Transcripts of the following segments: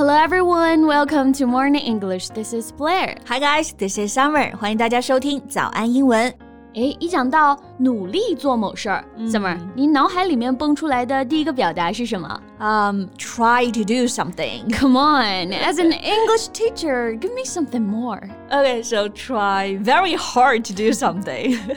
Hello everyone, welcome to Morning English. This is Blair. Hi guys, this is Summer. 欢迎大家收听早安英文。哎，一讲到 努力做某事儿，Summer，你脑海里面蹦出来的第一个表达是什么？Um, try to do something. Come on, as an English teacher, give me something more. Okay, so try very hard to do something.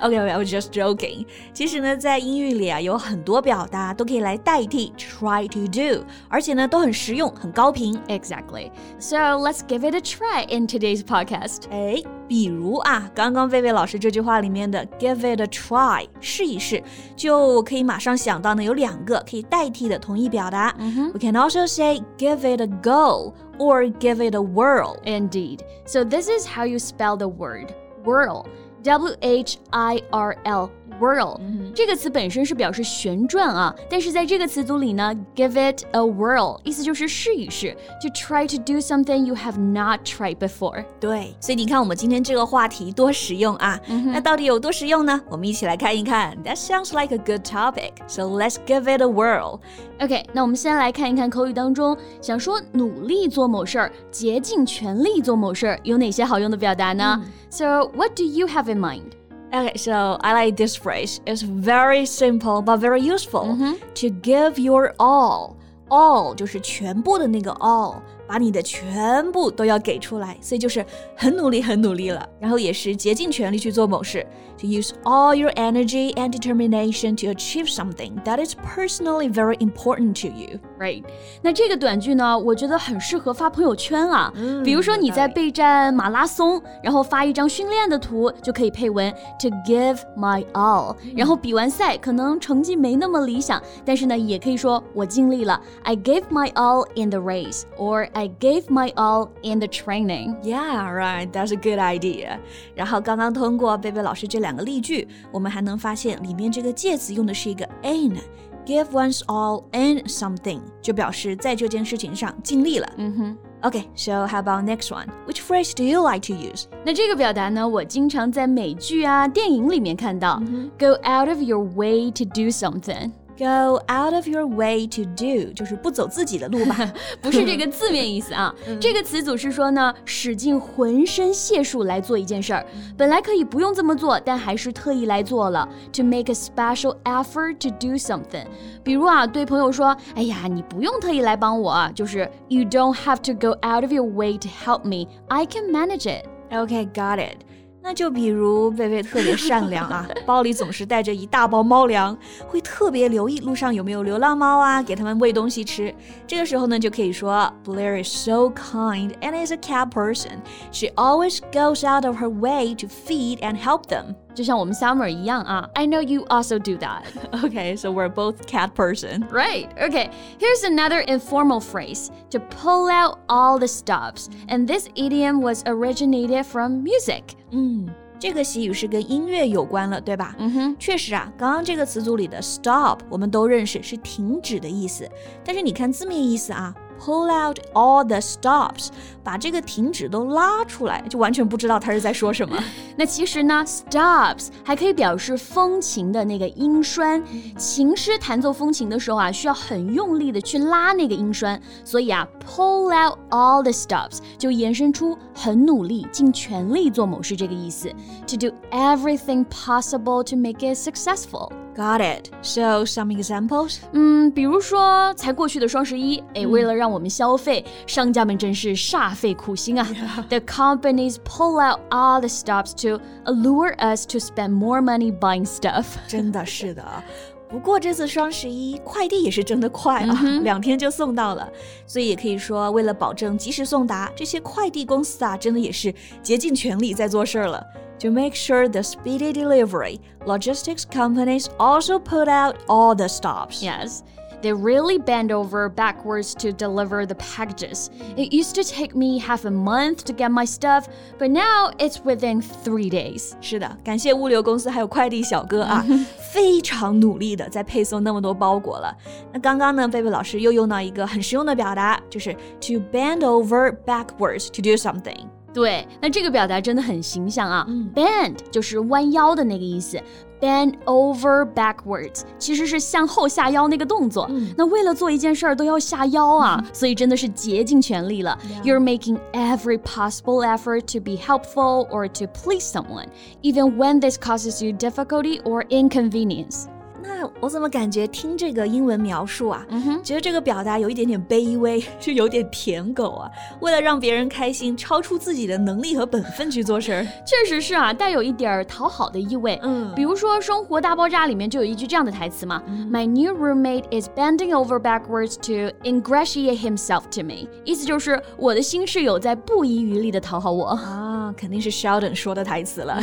okay, I was just joking. 其实呢，在英语里啊，有很多表达都可以来代替 try to do，而且呢，都很实用，很高频。Exactly. So let's give it a try in today's podcast. 哎，比如啊，刚刚贝贝老师这句话里面的 give it a try 试一试，就可以马上想到呢有两个可以代替的同义表达。Mm -hmm. We can also say give it a go or give it a whirl. Indeed. So this is how you spell the word whirl. W H I R L whirl、嗯、这个词本身是表示旋转啊，但是在这个词组里呢，give it a whirl 意思就是试一试，to try to do something you have not tried before。对，所以你看我们今天这个话题多实用啊！嗯、那到底有多实用呢？我们一起来看一看。That sounds like a good topic. So let's give it a whirl. OK，那我们先来看一看口语当中想说努力做某事儿、竭尽全力做某事儿有哪些好用的表达呢、嗯、？So what do you have in mind? Okay, so I like this phrase. It's very simple but very useful. Mm -hmm. To give your all. All 就是全部的那个 all， 把你的全部都要给出来，所以就是很努力很努力了，然后也是竭尽全力去做某事。To use all your energy and determination to achieve something that is personally very important to you. Right？那这个短句呢，我觉得很适合发朋友圈啊。嗯、比如说你在备战马拉松，然后发一张训练的图，就可以配文 To give my all。然后比完赛，可能成绩没那么理想，但是呢，也可以说我尽力了。I gave my all in the race, or I gave my all in the training. Yeah, right. That's a good idea. 然后刚刚通过贝贝老师这两个例句，我们还能发现里面这个介词用的是一个 in。Give one's all in something 就表示在这件事情上尽力了。嗯哼。Okay, so how about next one? Which phrase do you like to use? 那这个表达呢，我经常在美剧啊、电影里面看到。Go out of your way to do something. Go out of your way to do，就是不走自己的路吧？不是这个字面意思啊。这个词组是说呢，使尽浑身解数来做一件事儿，本来可以不用这么做，但还是特意来做了。To make a special effort to do something。比如啊，对朋友说：“哎呀，你不用特意来帮我，就是 You don't have to go out of your way to help me. I can manage it.” Okay, got it. 那就比如贝贝特别善良啊，包里总是带着一大包猫粮，会特别留意路上有没有流浪猫啊，给它们喂东西吃。这个时候呢，就可以说 Blair is so kind and is a cat person. She always goes out of her way to feed and help them. 就像我们 Summer 一样啊。I know you also do that. Okay, so we're both cat person. Right. Okay. Here's another informal phrase to pull out all the stops. And this idiom was originated from music. 嗯。这个习语是跟音乐有关了，对吧？嗯哼，确实啊，刚刚这个词组里的 stop 我们都认识是停止的意思，但是你看字面意思啊。pull out all the stops，把这个停止都拉出来，就完全不知道他是在说什么。那其实呢，stops 还可以表示风琴的那个音栓。琴师弹奏风琴的时候啊，需要很用力的去拉那个音栓，所以啊，pull out all the stops 就延伸出很努力、尽全力做某事这个意思。To do everything possible to make it successful。 Got it. So some examples? 嗯，比如说才过去的双十一，哎，为了让我们消费，商家们真是煞费苦心啊。The companies pull out all the stops to allure us to spend more money buying stuff. 真的是的。不过这次双十一快递也是真的快啊，两天就送到了，所以也可以说，为了保证及时送达，这些快递公司啊，真的也是竭尽全力在做事儿了。 To make sure the speedy delivery, logistics companies also put out all the stops. Yes. They really bend over backwards to deliver the packages. It used to take me half a month to get my stuff, but now it's within three days. 是的，感谢物流公司还有快递小哥啊，非常努力的在配送那么多包裹了。那刚刚呢，贝贝老师又用到一个很实用的表达，就是 to bend over backwards to do something。 对，那这个表达真的很形象啊。嗯、Bend 就是弯腰的那个意思 bend over backwards，其实是向后下腰那个动作。嗯、那为了做一件事儿都要下腰啊，嗯、所以真的是竭尽全力了。Yeah. You're making every possible effort to be helpful or to please someone, even when this causes you difficulty or inconvenience. 那我怎么感觉听这个英文描述啊，嗯觉得这个表达有一点点卑微，是有点舔狗啊。为了让别人开心，超出自己的能力和本分去做事儿，确实是啊，带有一点讨好的意味。嗯，比如说《生活大爆炸》里面就有一句这样的台词嘛：“My new roommate is bending over backwards to ingratiate himself to me。”意思就是我的新室友在不遗余力的讨好我啊，肯定是 Sheldon 说的台词了。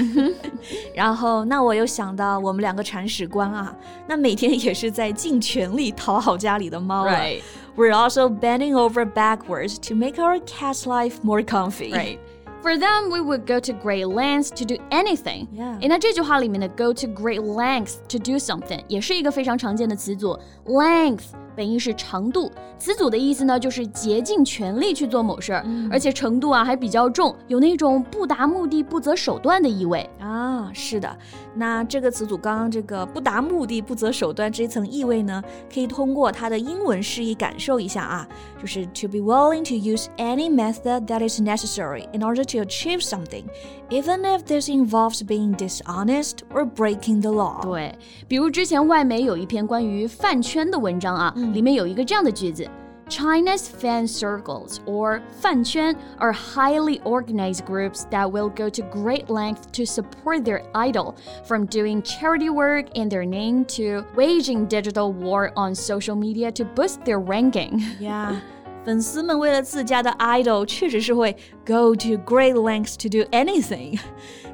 然后，那我又想到我们两个铲屎官啊。那每天也是在尽全力讨好家里的猫了。Right. We're also bending over backwards to make our cat's life more comfy. Right. For them, we would go to great lengths to do anything. Yeah. 诶，那这句话里面的 go to great lengths to do something 也是一个非常常见的词组，length。 本意是长度，词组的意思呢，就是竭尽全力去做某事儿，嗯、而且程度啊还比较重，有那种不达目的不择手段的意味啊。是的，那这个词组刚刚这个不达目的不择手段这一层意味呢，可以通过它的英文释义感受一下啊，就是 to be willing to use any method that is necessary in order to achieve something, even if this involves being dishonest or breaking the law。对，比如之前外媒有一篇关于饭圈的文章啊。里面有一个这样的句子。China's fan circles or 饭圈 are highly organized groups that will go to great lengths to support their idol, from doing charity work in their name to waging digital war on social media to boost their ranking. Yeah. 粉丝们为了自家的 idol，确实是会 go to great lengths to do anything。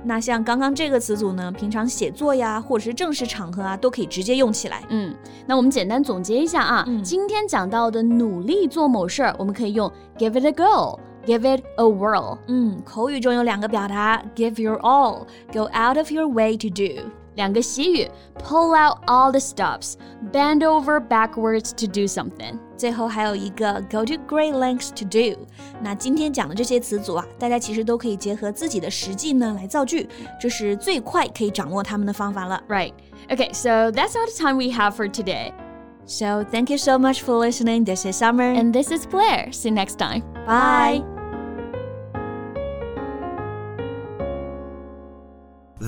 那像刚刚这个词组呢，平常写作呀，或者是正式场合啊，都可以直接用起来。嗯，那我们简单总结一下啊，嗯、今天讲到的努力做某事儿，我们可以用 give it a go。Give it a whirl。嗯，口语中有两个表达：give your all，go out of your way to do。两个习语：pull out all the stops，bend over backwards to do something。最后还有一个 go to great lengths to do。那今天讲的这些词组啊，大家其实都可以结合自己的实际呢来造句，这是最快可以掌握它们的方法了。 Right. Okay, so that's all the time we have for today. So thank you so much for listening. This is Summer. And this is Blair. See you next time. Bye.